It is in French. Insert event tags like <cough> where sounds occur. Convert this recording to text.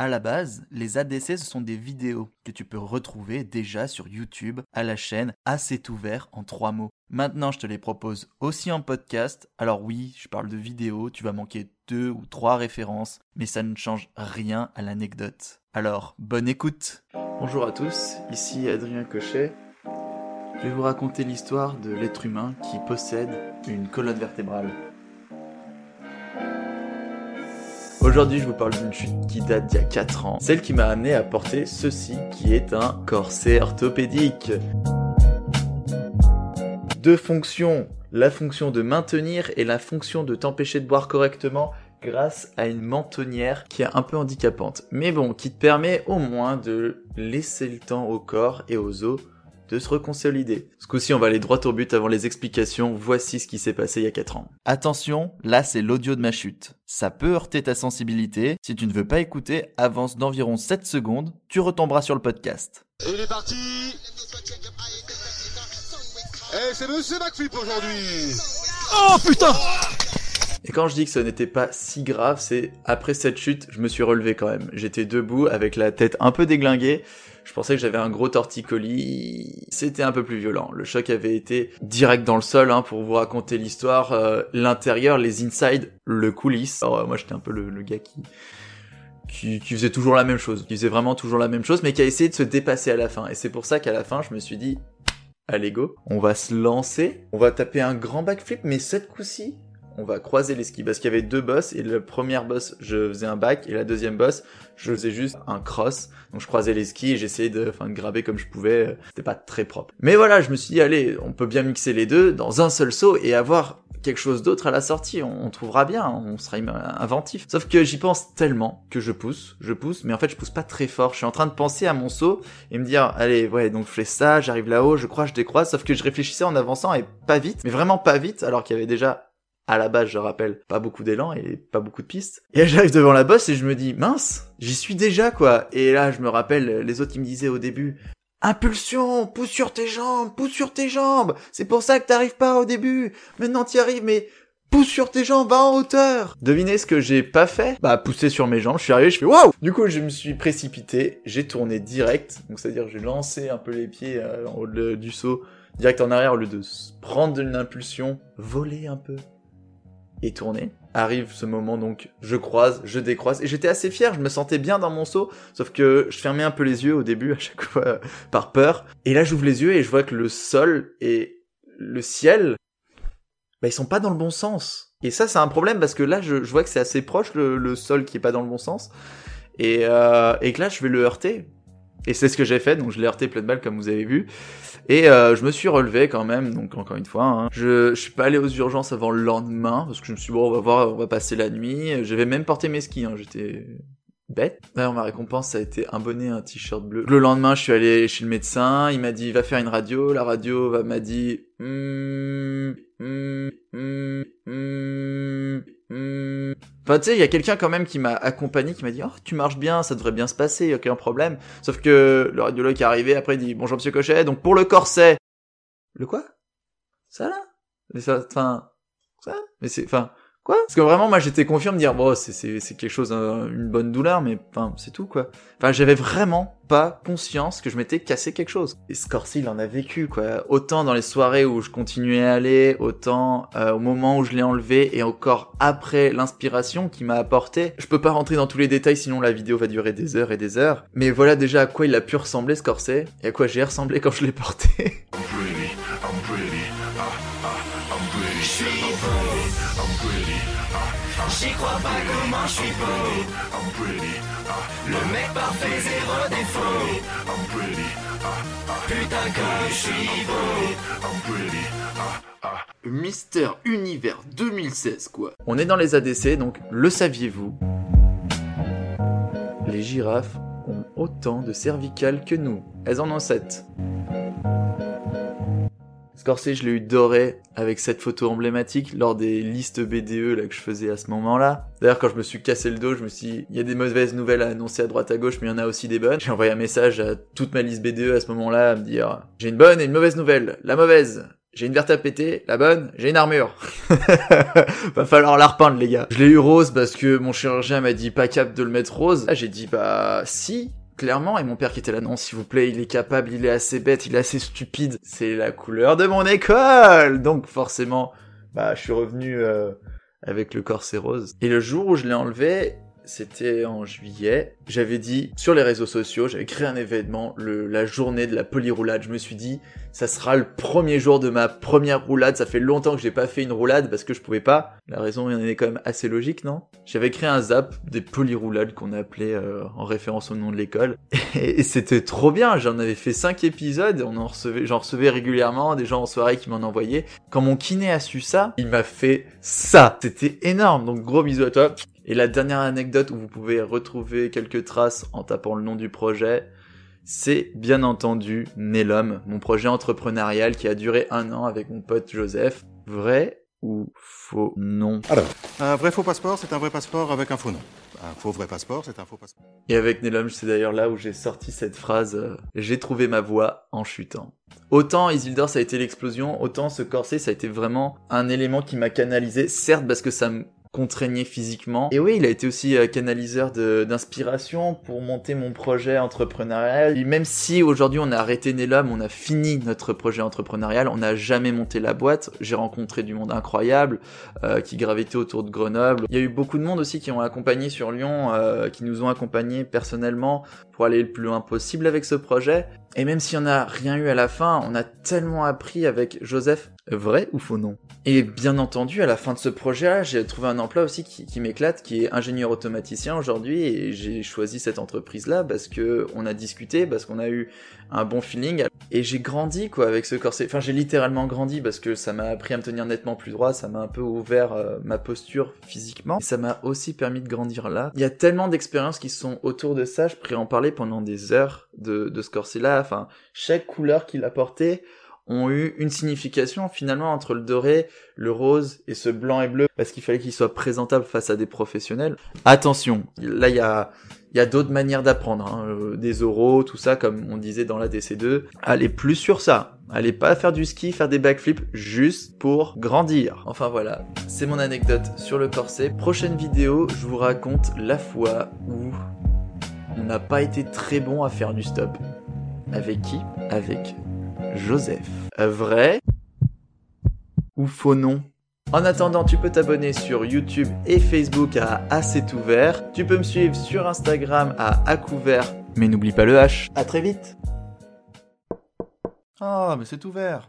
À la base, les ADC, ce sont des vidéos que tu peux retrouver déjà sur YouTube à la chaîne Assez ouvert en trois mots. Maintenant, je te les propose aussi en podcast. Alors oui, je parle de vidéos, tu vas manquer deux ou trois références, mais ça ne change rien à l'anecdote. Alors, bonne écoute Bonjour à tous, ici Adrien Cochet. Je vais vous raconter l'histoire de l'être humain qui possède une colonne vertébrale. Aujourd'hui, je vous parle d'une chute qui date d'il y a 4 ans, celle qui m'a amené à porter ceci qui est un corset orthopédique. Deux fonctions, la fonction de maintenir et la fonction de t'empêcher de boire correctement grâce à une mentonnière qui est un peu handicapante. Mais bon, qui te permet au moins de laisser le temps au corps et aux os de se reconsolider. Ce coup-ci, on va aller droit au but avant les explications. Voici ce qui s'est passé il y a 4 ans. Attention, là c'est l'audio de ma chute. Ça peut heurter ta sensibilité. Si tu ne veux pas écouter, avance d'environ 7 secondes, tu retomberas sur le podcast. Et il est parti Eh, c'est Monsieur McFlip aujourd'hui Oh putain Et quand je dis que ce n'était pas si grave, c'est après cette chute, je me suis relevé quand même. J'étais debout avec la tête un peu déglinguée. Je pensais que j'avais un gros torticolis. C'était un peu plus violent. Le choc avait été direct dans le sol, hein, pour vous raconter l'histoire. Euh, L'intérieur, les inside, le coulisses. Alors, euh, moi, j'étais un peu le, le gars qui, qui, qui faisait toujours la même chose. Qui faisait vraiment toujours la même chose, mais qui a essayé de se dépasser à la fin. Et c'est pour ça qu'à la fin, je me suis dit, allez go, on va se lancer. On va taper un grand backflip, mais cette coup-ci, on va croiser les skis. Parce qu'il y avait deux boss et la première boss je faisais un back et la deuxième boss je faisais juste un cross. Donc je croisais les skis et j'essayais de, enfin, de graver comme je pouvais c'était pas très propre. Mais voilà je me suis dit allez on peut bien mixer les deux dans un seul saut et avoir quelque chose d'autre à la sortie. On, on trouvera bien on sera inventif. Sauf que j'y pense tellement que je pousse je pousse mais en fait je pousse pas très fort. Je suis en train de penser à mon saut et me dire allez ouais donc je fais ça j'arrive là-haut je crois je décroise. Sauf que je réfléchissais en avançant et pas vite mais vraiment pas vite alors qu'il y avait déjà à la base, je rappelle, pas beaucoup d'élan et pas beaucoup de pistes. Et j'arrive devant la bosse et je me dis, mince, j'y suis déjà, quoi. Et là, je me rappelle les autres qui me disaient au début, impulsion, pousse sur tes jambes, pousse sur tes jambes. C'est pour ça que t'arrives pas au début. Maintenant t'y arrives, mais pousse sur tes jambes, va en hauteur. Devinez ce que j'ai pas fait? Bah pousser sur mes jambes, je suis arrivé, je fais waouh Du coup je me suis précipité, j'ai tourné direct, donc c'est-à-dire j'ai lancé un peu les pieds euh, en haut du saut, direct en arrière au lieu de prendre une impulsion, voler un peu et tourner. Arrive ce moment donc, je croise, je décroise, et j'étais assez fier, je me sentais bien dans mon saut, sauf que je fermais un peu les yeux au début <laughs> à chaque fois euh, par peur, et là j'ouvre les yeux et je vois que le sol et le ciel, bah ils sont pas dans le bon sens. Et ça c'est un problème parce que là je, je vois que c'est assez proche le, le sol qui est pas dans le bon sens, et, euh, et que là je vais le heurter. Et c'est ce que j'ai fait, donc je l'ai heurté plein de balles comme vous avez vu. Et euh, je me suis relevé quand même, donc encore une fois, hein. je, je suis pas allé aux urgences avant le lendemain, parce que je me suis dit, bon, on va voir, on va passer la nuit. J'avais même porté mes skis, hein. j'étais bête. D'ailleurs, ma récompense, ça a été un bonnet, un t-shirt bleu. Le lendemain, je suis allé chez le médecin, il m'a dit, va faire une radio. La radio m'a dit, hmm, hmm, hmm. Enfin, tu sais, il y a quelqu'un quand même qui m'a accompagné, qui m'a dit, oh, tu marches bien, ça devrait bien se passer, y a aucun problème. Sauf que le radiologue est arrivé, après il dit, bonjour monsieur Cochet, donc pour le corset. Le quoi? Ça là? Mais ça, enfin, ça? Mais c'est, enfin, quoi? Parce que vraiment, moi j'étais confiant me dire, bon, c'est quelque chose, euh, une bonne douleur, mais enfin, c'est tout quoi. Enfin, j'avais vraiment pas conscience que je m'étais cassé quelque chose. Et Scorsese, il en a vécu, quoi. Autant dans les soirées où je continuais à aller, autant euh, au moment où je l'ai enlevé, et encore après l'inspiration qui m'a apporté. Je peux pas rentrer dans tous les détails, sinon la vidéo va durer des heures et des heures. Mais voilà déjà à quoi il a pu ressembler, Scorsese, et à quoi j'ai ressemblé quand je l'ai porté. <laughs> J'y crois pas comment je suis beau I'm pretty, Le mec parfait zéro défaut I'm pretty, ah, ah, Putain que je suis beau I'm pretty, ah, ah. Mister Univers 2016 quoi. On est dans les ADC, donc le saviez-vous? Les girafes ont autant de cervicales que nous. Elles en ont 7. Scorsese, je l'ai eu doré avec cette photo emblématique lors des listes BDE là que je faisais à ce moment-là. D'ailleurs, quand je me suis cassé le dos, je me suis dit, il y a des mauvaises nouvelles à annoncer à droite à gauche, mais il y en a aussi des bonnes. J'ai envoyé un message à toute ma liste BDE à ce moment-là à me dire, j'ai une bonne et une mauvaise nouvelle. La mauvaise, J'ai une verte à péter, la bonne, j'ai une armure. <laughs> Va falloir la repeindre, les gars. Je l'ai eu rose parce que mon chirurgien m'a dit pas cap de le mettre rose. Là, j'ai dit bah si, clairement. Et mon père qui était là, non, s'il vous plaît, il est capable, il est assez bête, il est assez stupide. C'est la couleur de mon école. Donc forcément, bah je suis revenu euh, avec le corset rose. Et le jour où je l'ai enlevé, c'était en juillet. J'avais dit sur les réseaux sociaux, j'avais créé un événement, la journée de la polyroulade. Je me suis dit, ça sera le premier jour de ma première roulade. Ça fait longtemps que j'ai pas fait une roulade parce que je pouvais pas. La raison en est quand même assez logique, non? J'avais créé un zap des polyroulades qu'on appelait euh, en référence au nom de l'école. <laughs> Et, c'était trop bien. J'en avais fait cinq épisodes. On en recevait, j'en recevais régulièrement des gens en soirée qui m'en envoyaient. Quand mon kiné a su ça, il m'a fait ça. C'était énorme. Donc gros bisous à toi. Et la dernière anecdote où vous pouvez retrouver quelques traces en tapant le nom du projet, c'est bien entendu Nelum, mon projet entrepreneurial qui a duré un an avec mon pote Joseph. Vrai ou faux nom Alors, un vrai faux passeport, c'est un vrai passeport avec un faux nom. Un faux vrai passeport, c'est un faux passeport. Et avec Nelum, c'est d'ailleurs là où j'ai sorti cette phrase euh, J'ai trouvé ma voix en chutant. Autant Isildur ça a été l'explosion, autant ce corset ça a été vraiment un élément qui m'a canalisé, certes parce que ça me contraignait physiquement. Et oui, il a été aussi euh, canaliseur d'inspiration pour monter mon projet entrepreneurial. Et même si aujourd'hui on a arrêté Nelum, on a fini notre projet entrepreneurial, on n'a jamais monté la boîte. J'ai rencontré du monde incroyable euh, qui gravitait autour de Grenoble. Il y a eu beaucoup de monde aussi qui ont accompagné sur Lyon, euh, qui nous ont accompagnés personnellement pour aller le plus loin possible avec ce projet. Et même si on n'a rien eu à la fin, on a tellement appris avec Joseph. Vrai ou faux nom Et bien entendu, à la fin de ce projet-là, j'ai trouvé un emploi aussi qui, m'éclate, qui est ingénieur automaticien aujourd'hui, et j'ai choisi cette entreprise-là parce que on a discuté, parce qu'on a eu un bon feeling, et j'ai grandi quoi avec ce corset. Enfin, j'ai littéralement grandi parce que ça m'a appris à me tenir nettement plus droit, ça m'a un peu ouvert euh, ma posture physiquement, ça m'a aussi permis de grandir là. Il y a tellement d'expériences qui sont autour de ça, je pourrais en parler pendant des heures de, de ce corset-là. Enfin, chaque couleur qu'il apportait ont eu une signification finalement entre le doré, le rose et ce blanc et bleu parce qu'il fallait qu'il soit présentable face à des professionnels. Attention, là il y a il y a d'autres manières d'apprendre, hein, euh, des oraux, tout ça, comme on disait dans la DC2. Allez plus sur ça. Allez pas faire du ski, faire des backflips juste pour grandir. Enfin voilà, c'est mon anecdote sur le corset. Prochaine vidéo, je vous raconte la fois où on n'a pas été très bon à faire du stop. Avec qui? Avec Joseph. Vrai ou faux nom? En attendant, tu peux t'abonner sur YouTube et Facebook à A c'est ouvert. Tu peux me suivre sur Instagram à A couvert. Mais n'oublie pas le H. À très vite. Ah, mais c'est ouvert.